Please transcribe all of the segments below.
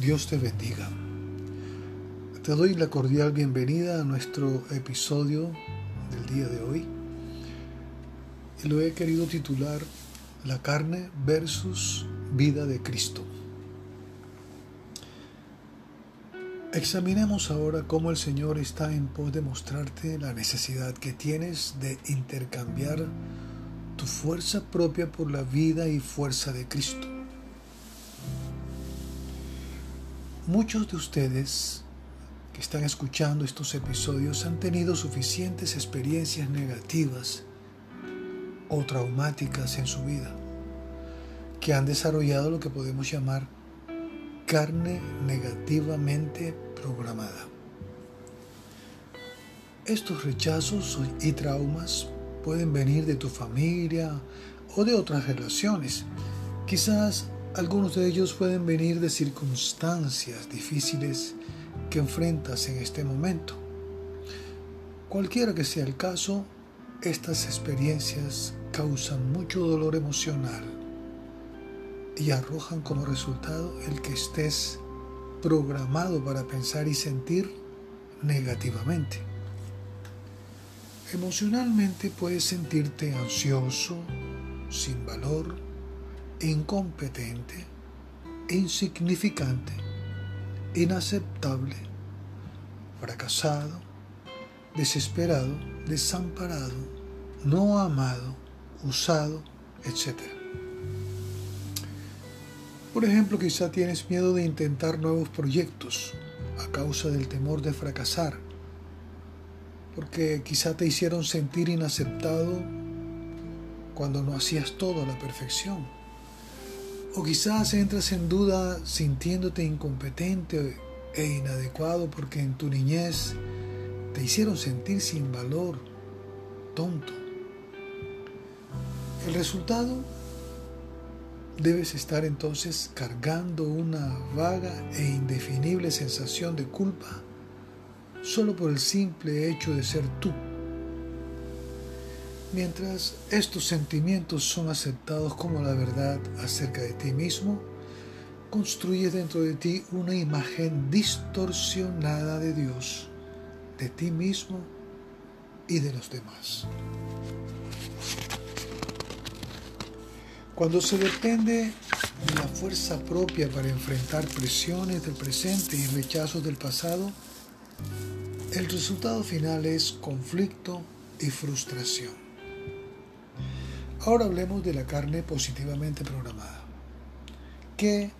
Dios te bendiga. Te doy la cordial bienvenida a nuestro episodio del día de hoy. Lo he querido titular La carne versus vida de Cristo. Examinemos ahora cómo el Señor está en pos de mostrarte la necesidad que tienes de intercambiar tu fuerza propia por la vida y fuerza de Cristo. Muchos de ustedes que están escuchando estos episodios han tenido suficientes experiencias negativas o traumáticas en su vida que han desarrollado lo que podemos llamar carne negativamente programada. Estos rechazos y traumas pueden venir de tu familia o de otras relaciones. Quizás algunos de ellos pueden venir de circunstancias difíciles que enfrentas en este momento. Cualquiera que sea el caso, estas experiencias causan mucho dolor emocional y arrojan como resultado el que estés programado para pensar y sentir negativamente. Emocionalmente puedes sentirte ansioso, sin valor, incompetente, insignificante, inaceptable, fracasado, desesperado, desamparado, no amado, usado, etc. Por ejemplo, quizá tienes miedo de intentar nuevos proyectos a causa del temor de fracasar, porque quizá te hicieron sentir inaceptado cuando no hacías todo a la perfección. O quizás entras en duda sintiéndote incompetente e inadecuado porque en tu niñez te hicieron sentir sin valor, tonto. El resultado debes estar entonces cargando una vaga e indefinible sensación de culpa solo por el simple hecho de ser tú. Mientras estos sentimientos son aceptados como la verdad acerca de ti mismo, construyes dentro de ti una imagen distorsionada de Dios, de ti mismo y de los demás. Cuando se depende de la fuerza propia para enfrentar presiones del presente y rechazos del pasado, el resultado final es conflicto y frustración. Ahora hablemos de la carne positivamente programada. ¿Qué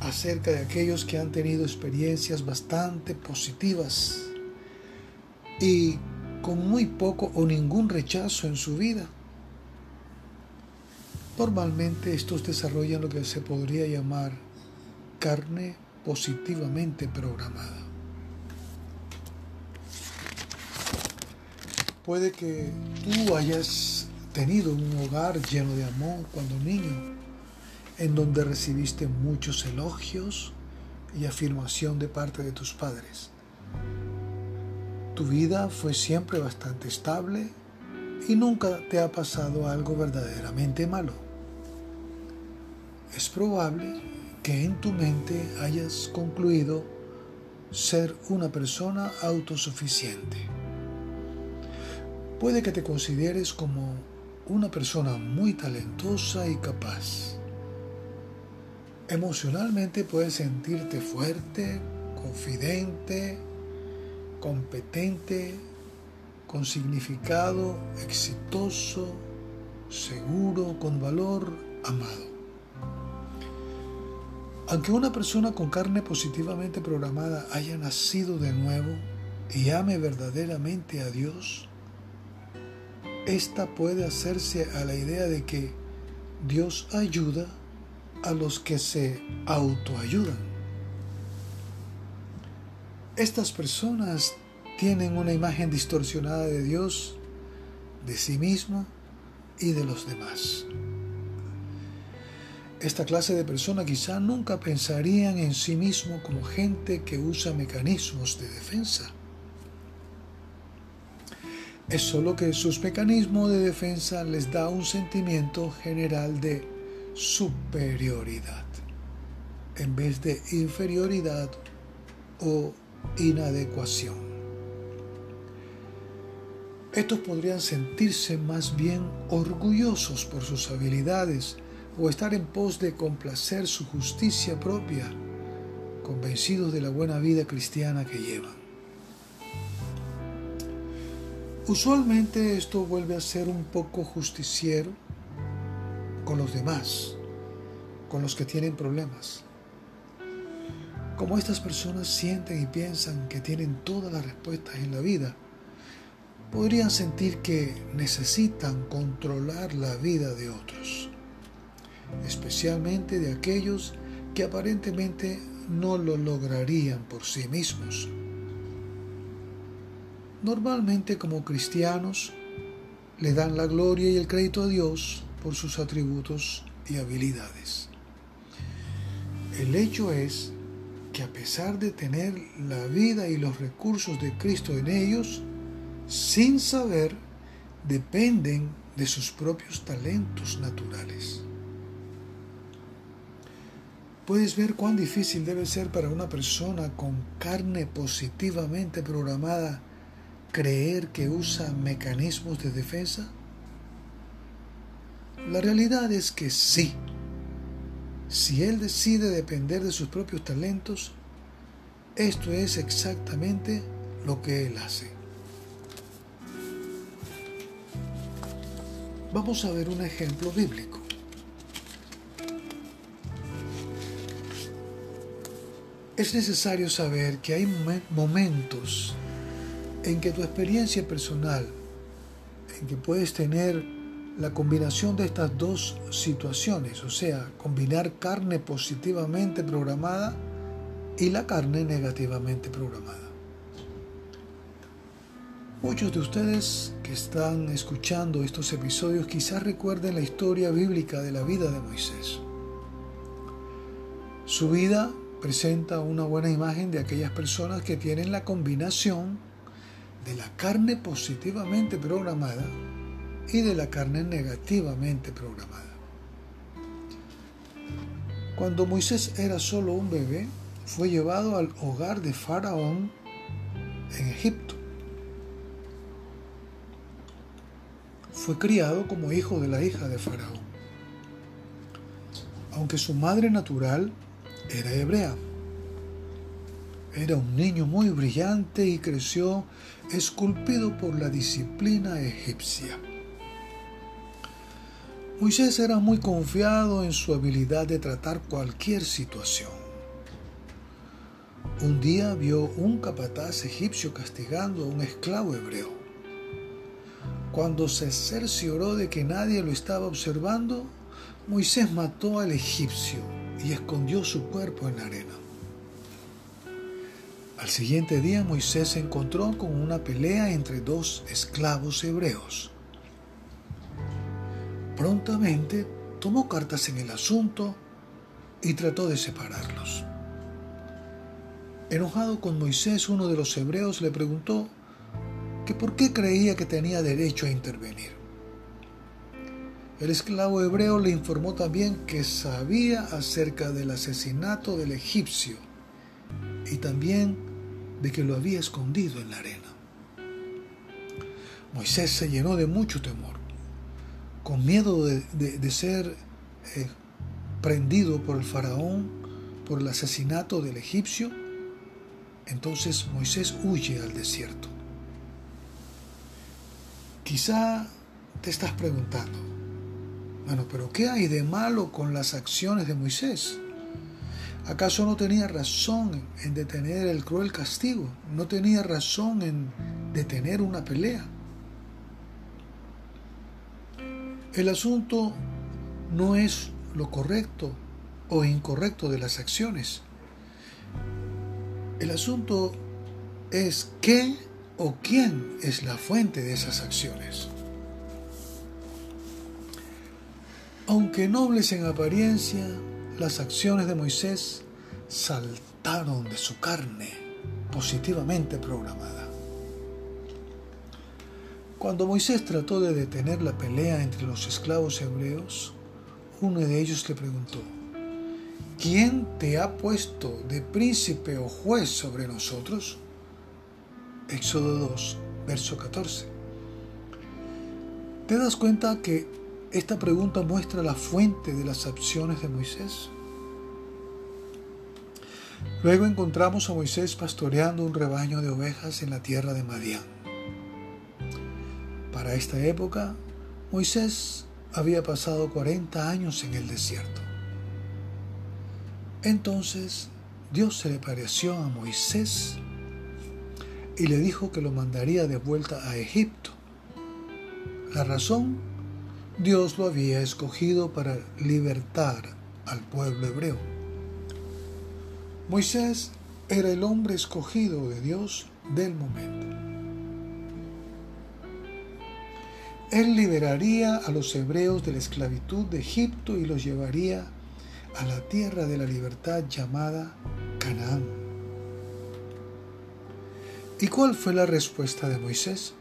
acerca de aquellos que han tenido experiencias bastante positivas y con muy poco o ningún rechazo en su vida? Normalmente estos desarrollan lo que se podría llamar carne positivamente programada. Puede que tú hayas tenido un hogar lleno de amor cuando niño, en donde recibiste muchos elogios y afirmación de parte de tus padres. Tu vida fue siempre bastante estable y nunca te ha pasado algo verdaderamente malo es probable que en tu mente hayas concluido ser una persona autosuficiente. Puede que te consideres como una persona muy talentosa y capaz. Emocionalmente puedes sentirte fuerte, confidente, competente, con significado, exitoso, seguro, con valor, amado. Aunque una persona con carne positivamente programada haya nacido de nuevo y ame verdaderamente a Dios, esta puede hacerse a la idea de que Dios ayuda a los que se autoayudan. Estas personas tienen una imagen distorsionada de Dios, de sí misma y de los demás. Esta clase de personas quizá nunca pensarían en sí mismo como gente que usa mecanismos de defensa. Es solo que sus mecanismos de defensa les da un sentimiento general de superioridad. en vez de inferioridad o inadecuación. Estos podrían sentirse más bien orgullosos por sus habilidades o estar en pos de complacer su justicia propia, convencidos de la buena vida cristiana que llevan. Usualmente esto vuelve a ser un poco justiciero con los demás, con los que tienen problemas. Como estas personas sienten y piensan que tienen todas las respuestas en la vida, podrían sentir que necesitan controlar la vida de otros, especialmente de aquellos que aparentemente no lo lograrían por sí mismos. Normalmente como cristianos le dan la gloria y el crédito a Dios por sus atributos y habilidades. El hecho es que a pesar de tener la vida y los recursos de Cristo en ellos, sin saber, dependen de sus propios talentos naturales. Puedes ver cuán difícil debe ser para una persona con carne positivamente programada creer que usa mecanismos de defensa. La realidad es que sí, si él decide depender de sus propios talentos, esto es exactamente lo que él hace. Vamos a ver un ejemplo bíblico. Es necesario saber que hay momentos en que tu experiencia personal, en que puedes tener la combinación de estas dos situaciones, o sea, combinar carne positivamente programada y la carne negativamente programada. Muchos de ustedes que están escuchando estos episodios quizás recuerden la historia bíblica de la vida de Moisés. Su vida presenta una buena imagen de aquellas personas que tienen la combinación de la carne positivamente programada y de la carne negativamente programada. Cuando Moisés era solo un bebé, fue llevado al hogar de Faraón en Egipto. Fue criado como hijo de la hija de Faraón, aunque su madre natural era hebrea. Era un niño muy brillante y creció esculpido por la disciplina egipcia. Moisés era muy confiado en su habilidad de tratar cualquier situación. Un día vio un capataz egipcio castigando a un esclavo hebreo. Cuando se cercioró de que nadie lo estaba observando, Moisés mató al egipcio y escondió su cuerpo en la arena. Al siguiente día Moisés se encontró con una pelea entre dos esclavos hebreos. Prontamente tomó cartas en el asunto y trató de separarlos. Enojado con Moisés, uno de los hebreos le preguntó que por qué creía que tenía derecho a intervenir. El esclavo hebreo le informó también que sabía acerca del asesinato del egipcio y también de que lo había escondido en la arena. Moisés se llenó de mucho temor con miedo de, ser eh, prendido por el faraón por el asesinato del egipcio, entonces Moisés huye al desierto. Quizá te estás preguntando, bueno, pero ¿qué hay de malo con las acciones de Moisés? ¿Acaso no tenía razón en detener el cruel castigo? ¿No tenía razón en detener una pelea? El asunto no es lo correcto o incorrecto de las acciones. El asunto es qué o quién es la fuente de esas acciones. Aunque nobles en apariencia, las acciones de Moisés saltaron de su carne positivamente programada. Cuando Moisés trató de detener la pelea entre los esclavos hebreos, uno de ellos le preguntó, ¿quién te ha puesto de príncipe o juez sobre nosotros? Éxodo 2, verso 14. ¿Te das cuenta que esta pregunta muestra la fuente de las acciones de Moisés? Luego encontramos a Moisés pastoreando un rebaño de ovejas en la tierra de Madián. Para esta época, Moisés había pasado 40 años en el desierto. Entonces Dios se le pareció a Moisés y le dijo que lo mandaría de vuelta a Egipto. La razón, Dios lo había escogido para libertar al pueblo hebreo. Moisés era el hombre escogido de Dios del momento. Él liberaría a los hebreos de la esclavitud de Egipto y los llevaría a la tierra de la libertad llamada Canaán. ¿Y cuál fue la respuesta de Moisés?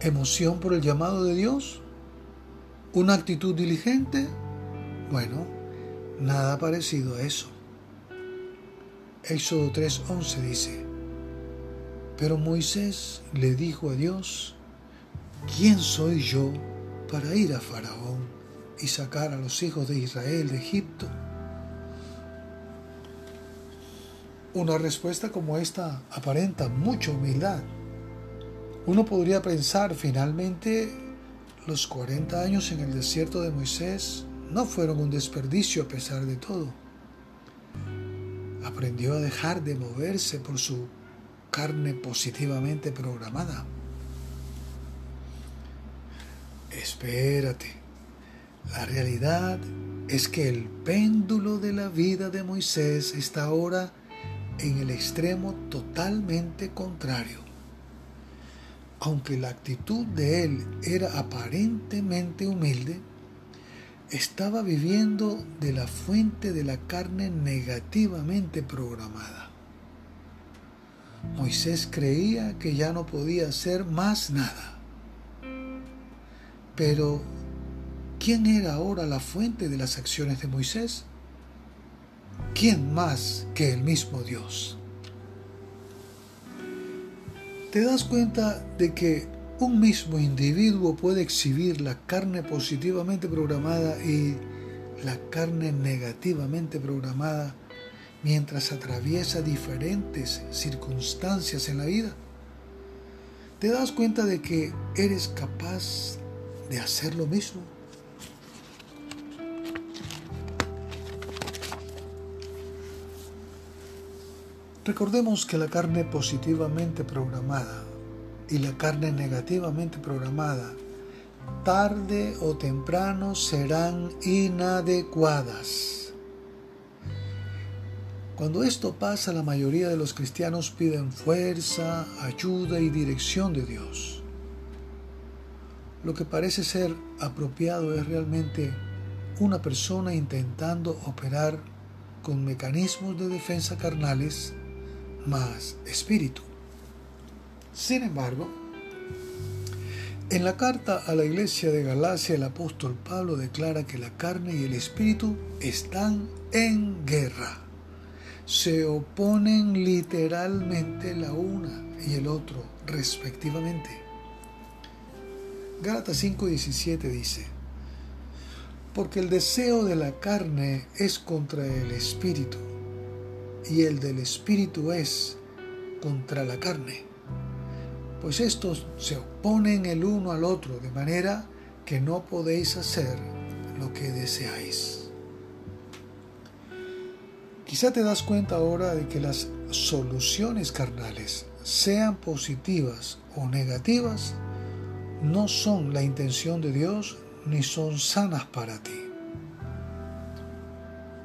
¿Emoción por el llamado de Dios? ¿Una actitud diligente? Bueno, nada parecido a eso. Éxodo 3:11 dice, pero Moisés le dijo a Dios, ¿quién soy yo para ir a Faraón y sacar a los hijos de Israel de Egipto? Una respuesta como esta aparenta mucha humildad. Uno podría pensar finalmente los 40 años en el desierto de Moisés no fueron un desperdicio a pesar de todo. Aprendió a dejar de moverse por su carne positivamente programada. Espérate. La realidad es que el péndulo de la vida de Moisés está ahora en el extremo totalmente contrario. Aunque la actitud de él era aparentemente humilde, estaba viviendo de la fuente de la carne negativamente programada. Moisés creía que ya no podía hacer más nada. Pero, ¿quién era ahora la fuente de las acciones de Moisés? ¿Quién más que el mismo Dios? ¿Te das cuenta de que un mismo individuo puede exhibir la carne positivamente programada y la carne negativamente programada mientras atraviesa diferentes circunstancias en la vida? ¿Te das cuenta de que eres capaz de hacer lo mismo? Recordemos que la carne positivamente programada y la carne negativamente programada tarde o temprano serán inadecuadas. Cuando esto pasa, la mayoría de los cristianos piden fuerza, ayuda y dirección de Dios. Lo que parece ser apropiado es realmente una persona intentando operar con mecanismos de defensa carnales más espíritu. Sin embargo, en la carta a la iglesia de Galacia el apóstol Pablo declara que la carne y el espíritu están en guerra. Se oponen literalmente la una y el otro respectivamente. Gálatas 5:17 dice, porque el deseo de la carne es contra el espíritu y el del espíritu es contra la carne. Pues estos se oponen el uno al otro de manera que no podéis hacer lo que deseáis. Quizá te das cuenta ahora de que las soluciones carnales, sean positivas o negativas, no son la intención de Dios ni son sanas para ti.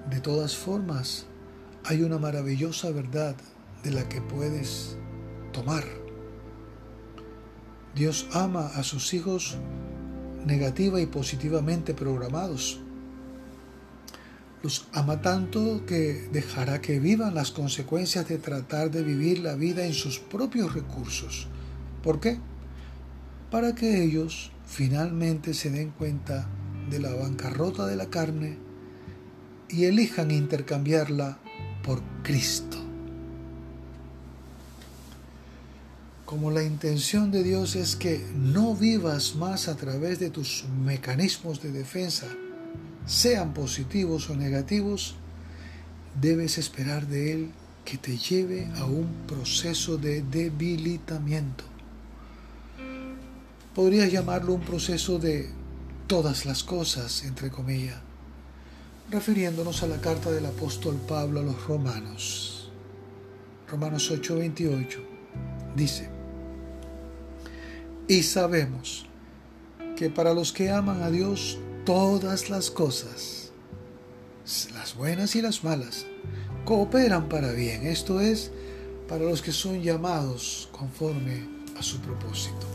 De todas formas, hay una maravillosa verdad de la que puedes tomar. Dios ama a sus hijos negativa y positivamente programados. Los ama tanto que dejará que vivan las consecuencias de tratar de vivir la vida en sus propios recursos. ¿Por qué? Para que ellos finalmente se den cuenta de la bancarrota de la carne y elijan intercambiarla por Cristo. Como la intención de Dios es que no vivas más a través de tus mecanismos de defensa, sean positivos o negativos, debes esperar de Él que te lleve a un proceso de debilitamiento. Podrías llamarlo un proceso de todas las cosas, entre comillas, refiriéndonos a la carta del apóstol Pablo a los romanos. Romanos 8:28 dice, y sabemos que para los que aman a Dios, todas las cosas, las buenas y las malas, cooperan para bien. Esto es, para los que son llamados conforme a su propósito.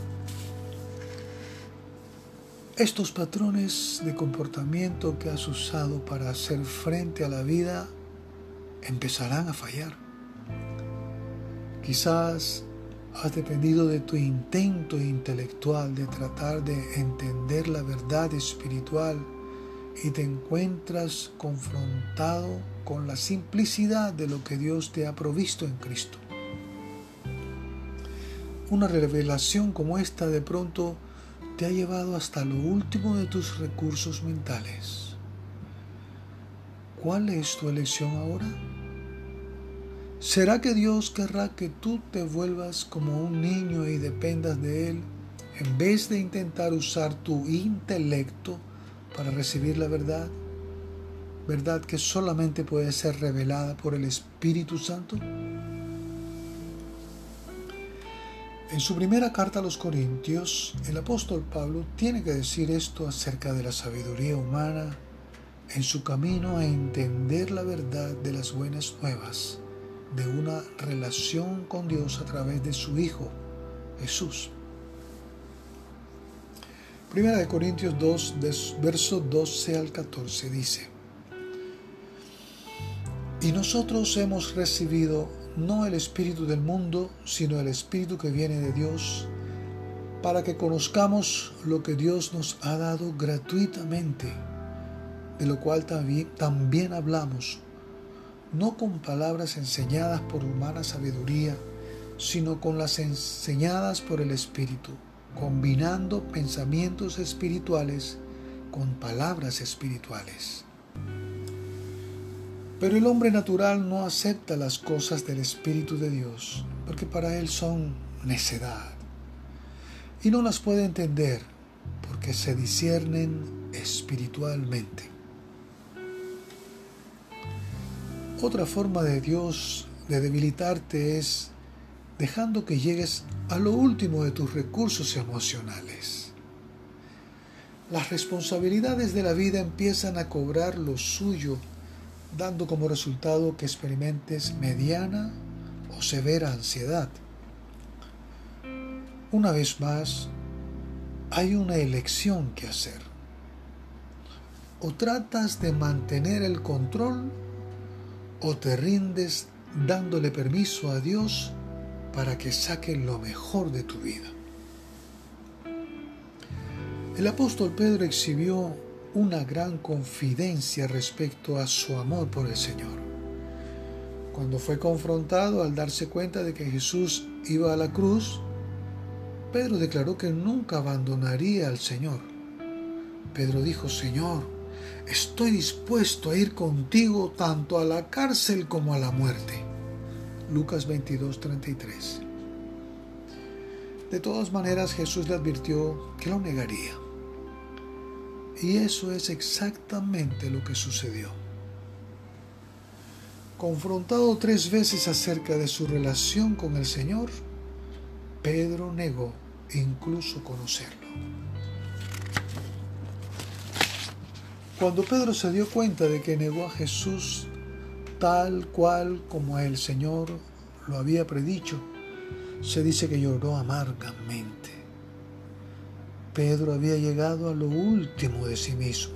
Estos patrones de comportamiento que has usado para hacer frente a la vida empezarán a fallar. Quizás has dependido de tu intento intelectual de tratar de entender la verdad espiritual y te encuentras confrontado con la simplicidad de lo que Dios te ha provisto en Cristo. Una revelación como esta de pronto te ha llevado hasta lo último de tus recursos mentales. ¿Cuál es tu elección ahora? ¿Será que Dios querrá que tú te vuelvas como un niño y dependas de Él en vez de intentar usar tu intelecto para recibir la verdad? ¿Verdad que solamente puede ser revelada por el Espíritu Santo? En su primera carta a los Corintios, el apóstol Pablo tiene que decir esto acerca de la sabiduría humana en su camino a entender la verdad de las buenas nuevas de una relación con Dios a través de su Hijo, Jesús. Primera de Corintios 2, verso 12 al 14 dice, Y nosotros hemos recibido no el Espíritu del mundo, sino el Espíritu que viene de Dios, para que conozcamos lo que Dios nos ha dado gratuitamente, de lo cual también, también hablamos no con palabras enseñadas por humana sabiduría, sino con las enseñadas por el Espíritu, combinando pensamientos espirituales con palabras espirituales. Pero el hombre natural no acepta las cosas del Espíritu de Dios, porque para él son necedad, y no las puede entender, porque se disciernen espiritualmente. Otra forma de Dios de debilitarte es dejando que llegues a lo último de tus recursos emocionales. Las responsabilidades de la vida empiezan a cobrar lo suyo, dando como resultado que experimentes mediana o severa ansiedad. Una vez más, hay una elección que hacer. O tratas de mantener el control o te rindes dándole permiso a Dios para que saque lo mejor de tu vida. El apóstol Pedro exhibió una gran confidencia respecto a su amor por el Señor. Cuando fue confrontado al darse cuenta de que Jesús iba a la cruz, Pedro declaró que nunca abandonaría al Señor. Pedro dijo, Señor, estoy dispuesto a ir contigo tanto a la cárcel como a la muerte. Lucas 22, 33. De todas maneras Jesús le advirtió que lo negaría. Y eso es exactamente lo que sucedió. Confrontado tres veces acerca de su relación con el Señor, Pedro negó incluso conocerlo. Cuando Pedro se dio cuenta de que negó a Jesús tal cual como el Señor lo había predicho, se dice que lloró amargamente. Pedro había llegado a lo último de sí mismo.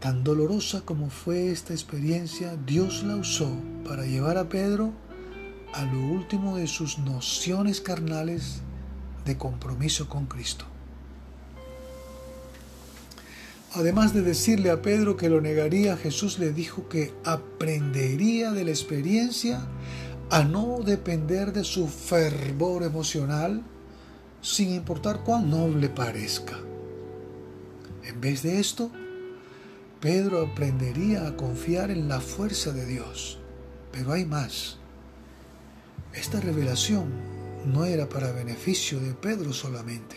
Tan dolorosa como fue esta experiencia, Dios la usó para llevar a Pedro a lo último de sus nociones carnales de compromiso con Cristo. Además de decirle a Pedro que lo negaría, Jesús le dijo que aprendería de la experiencia a no depender de su fervor emocional, sin importar cuán noble parezca. En vez de esto, Pedro aprendería a confiar en la fuerza de Dios. Pero hay más. Esta revelación no era para beneficio de Pedro solamente.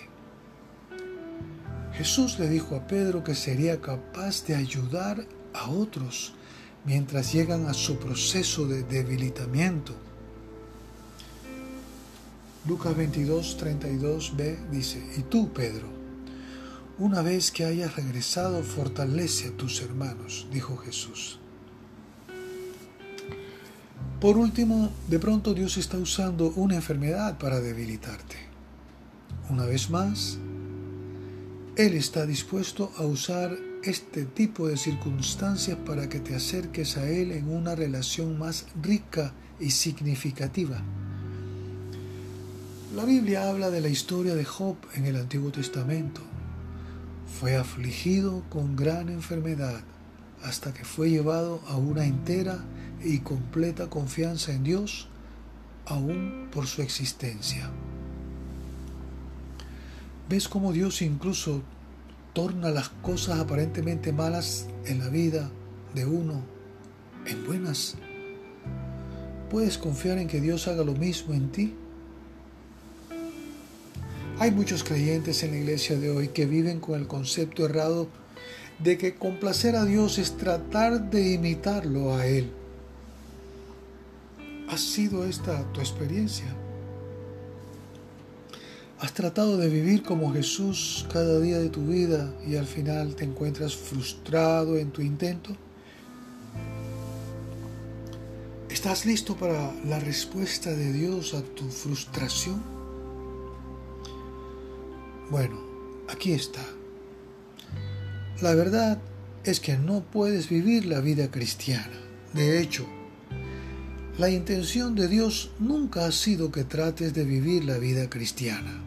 Jesús le dijo a Pedro que sería capaz de ayudar a otros mientras llegan a su proceso de debilitamiento. Lucas 22, 32b dice, y tú, Pedro, una vez que hayas regresado, fortalece a tus hermanos, dijo Jesús. Por último, de pronto Dios está usando una enfermedad para debilitarte. Una vez más, Él está dispuesto a usar este tipo de circunstancias para que te acerques a Él en una relación más rica y significativa. La Biblia habla de la historia de Job en el Antiguo Testamento. Fue afligido con gran enfermedad hasta que fue llevado a una entera y completa confianza en Dios, aún por su existencia. ¿Ves cómo Dios incluso torna las cosas aparentemente malas en la vida de uno en buenas? ¿Puedes confiar en que Dios haga lo mismo en ti? Hay muchos creyentes en la iglesia de hoy que viven con el concepto errado de que complacer a Dios es tratar de imitarlo a Él. ¿Ha sido esta tu experiencia? ¿Has tratado de vivir como Jesús cada día de tu vida y al final te encuentras frustrado en tu intento? ¿Estás listo para la respuesta de Dios a tu frustración? Bueno, aquí está. La verdad es que no puedes vivir la vida cristiana. De hecho, la intención de Dios nunca ha sido que trates de vivir la vida cristiana.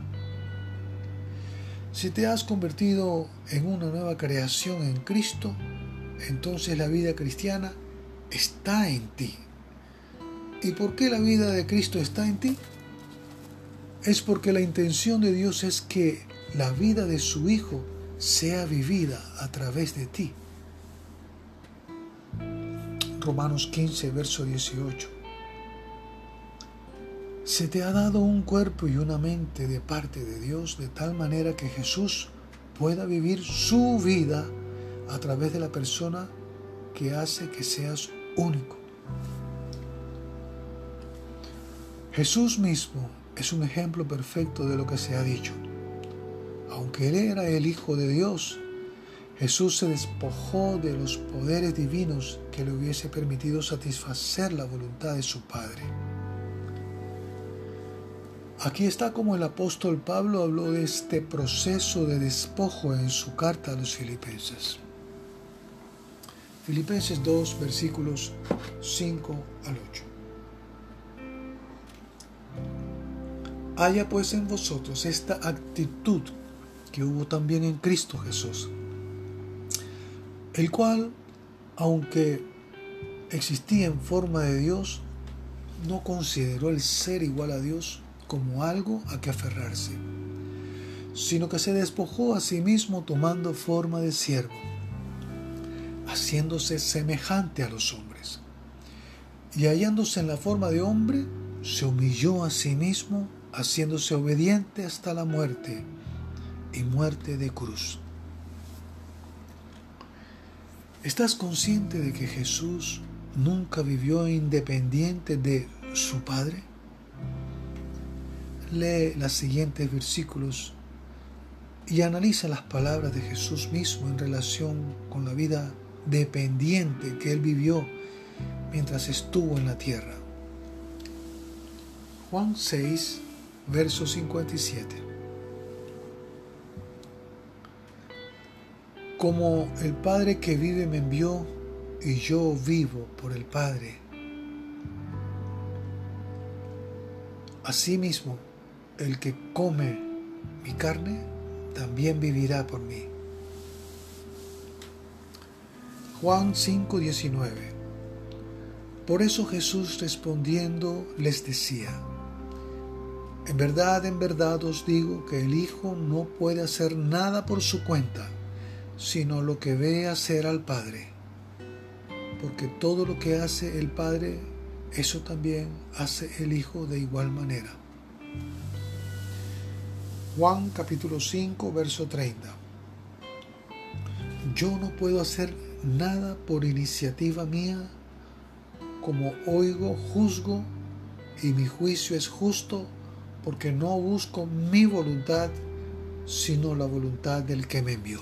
Si te has convertido en una nueva creación en Cristo, entonces la vida cristiana está en ti. ¿Y por qué la vida de Cristo está en ti? Es porque la intención de Dios es que la vida de su Hijo sea vivida a través de ti. Romanos 15, verso 18 se te ha dado un cuerpo y una mente de parte de Dios de tal manera que Jesús pueda vivir su vida a través de la persona que hace que seas único. Jesús mismo es un ejemplo perfecto de lo que se ha dicho. Aunque Él era el Hijo de Dios, Jesús se despojó de los poderes divinos que le hubiese permitido satisfacer la voluntad de su Padre. Aquí está como el apóstol Pablo habló de este proceso de despojo en su carta a los filipenses. Filipenses 2, versículos 5 al 8. Haya pues en vosotros esta actitud que hubo también en Cristo Jesús, el cual, aunque existía en forma de Dios, no consideró el ser igual a Dios como algo a que aferrarse, sino que se despojó a sí mismo tomando forma de siervo, haciéndose semejante a los hombres. Y hallándose en la forma de hombre, se humilló a sí mismo, haciéndose obediente hasta la muerte y muerte de cruz. ¿Estás consciente de que Jesús nunca vivió independiente de su Padre? lee los siguientes versículos y analiza las palabras de Jesús mismo en relación con la vida dependiente que él vivió mientras estuvo en la tierra. Juan 6, verso 57. Como el Padre que vive me envió y yo vivo por el Padre. Asimismo, el que come mi carne, también vivirá por mí. Juan 5:19 Por eso Jesús respondiendo les decía, En verdad, en verdad os digo que el Hijo no puede hacer nada por su cuenta, sino lo que ve hacer al Padre. Porque todo lo que hace el Padre, eso también hace el Hijo de igual manera. Juan capítulo 5, verso 30. Yo no puedo hacer nada por iniciativa mía, como oigo, juzgo, y mi juicio es justo, porque no busco mi voluntad, sino la voluntad del que me envió.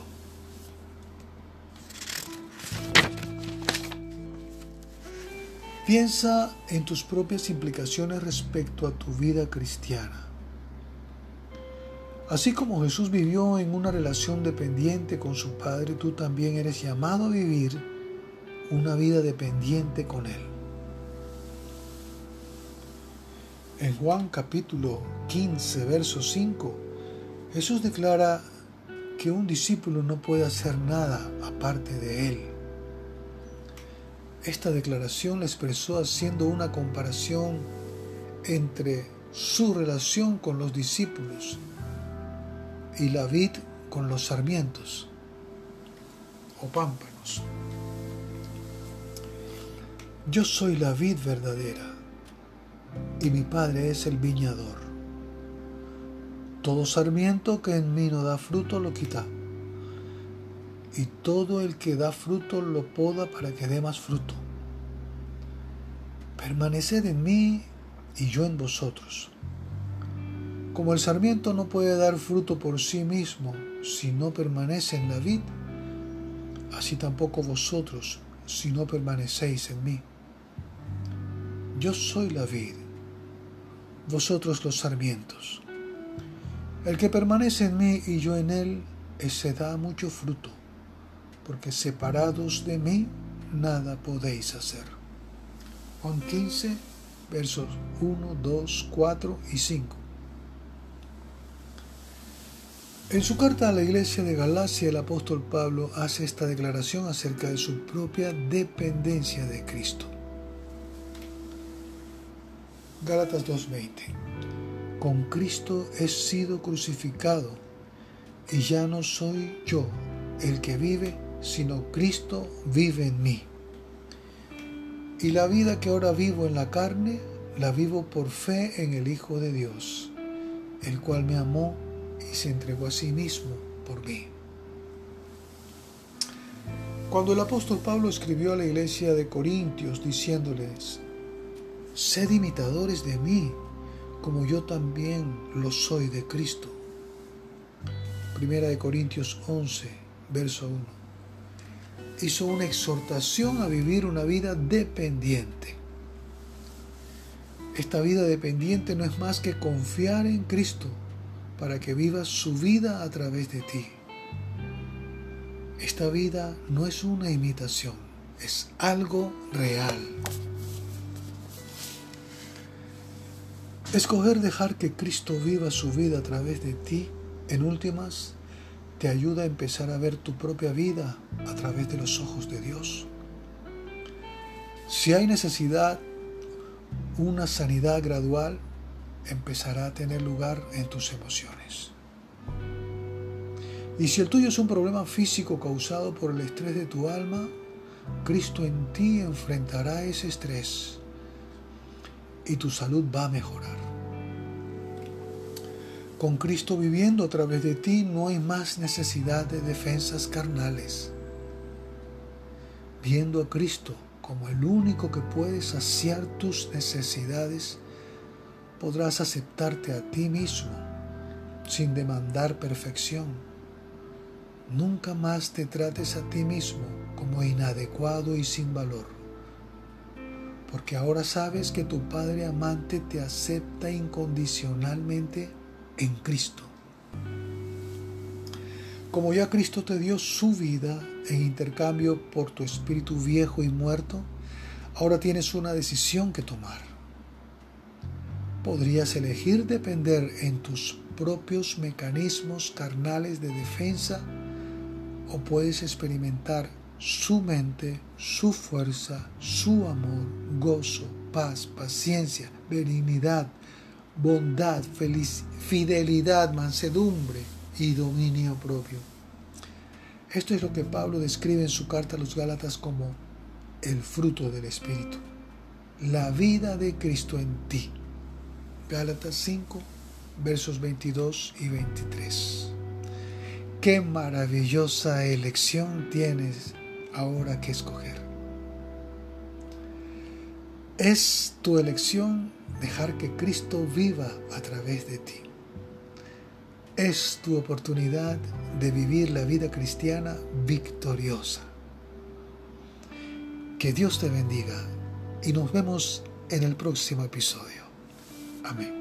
Piensa en tus propias implicaciones respecto a tu vida cristiana. Así como Jesús vivió en una relación dependiente con su Padre, tú también eres llamado a vivir una vida dependiente con Él. En Juan capítulo 15, verso 5, Jesús declara que un discípulo no puede hacer nada aparte de Él. Esta declaración la expresó haciendo una comparación entre su relación con los discípulos y la vid con los sarmientos o pámpanos. Yo soy la vid verdadera y mi Padre es el viñador. Todo sarmiento que en mí no da fruto lo quita, y todo el que da fruto lo poda para que dé más fruto. Permaneced en mí y yo en vosotros. Como el sarmiento no puede dar fruto por sí mismo si no permanece en la vid, así tampoco vosotros si no permanecéis en mí. Yo soy la vid, vosotros los sarmientos. El que permanece en mí y yo en él, ese da mucho fruto, porque separados de mí nada podéis hacer. Juan 15, versos 1, 2, 4 y 5. En su carta a la iglesia de Galacia, el apóstol Pablo hace esta declaración acerca de su propia dependencia de Cristo. Gálatas 2.20. Con Cristo he sido crucificado y ya no soy yo el que vive, sino Cristo vive en mí. Y la vida que ahora vivo en la carne, la vivo por fe en el Hijo de Dios, el cual me amó y se entregó a sí mismo por mí. Cuando el apóstol Pablo escribió a la iglesia de Corintios diciéndoles, sed imitadores de mí, como yo también lo soy de Cristo. Primera de Corintios 11, verso 1. Hizo una exhortación a vivir una vida dependiente. Esta vida dependiente no es más que confiar en Cristo para que vivas su vida a través de ti. Esta vida no es una imitación, es algo real. Escoger dejar que Cristo viva su vida a través de ti, en últimas, te ayuda a empezar a ver tu propia vida a través de los ojos de Dios. Si hay necesidad, una sanidad gradual, empezará a tener lugar en tus emociones. Y si el tuyo es un problema físico causado por el estrés de tu alma, Cristo en ti enfrentará ese estrés y tu salud va a mejorar. Con Cristo viviendo a través de ti no hay más necesidad de defensas carnales. Viendo a Cristo como el único que puede saciar tus necesidades, podrás aceptarte a ti mismo sin demandar perfección. Nunca más te trates a ti mismo como inadecuado y sin valor, porque ahora sabes que tu Padre amante te acepta incondicionalmente en Cristo. Como ya Cristo te dio su vida en intercambio por tu espíritu viejo y muerto, ahora tienes una decisión que tomar podrías elegir depender en tus propios mecanismos carnales de defensa o puedes experimentar su mente, su fuerza, su amor, gozo, paz, paciencia, benignidad, bondad, fidelidad, mansedumbre y dominio propio. Esto es lo que Pablo describe en su carta a los Gálatas como el fruto del Espíritu, la vida de Cristo en ti. Gálatas 5, versos 22 y 23. Qué maravillosa elección tienes ahora que escoger. Es tu elección dejar que Cristo viva a través de ti. Es tu oportunidad de vivir la vida cristiana victoriosa. Que Dios te bendiga y nos vemos en el próximo episodio. Amén.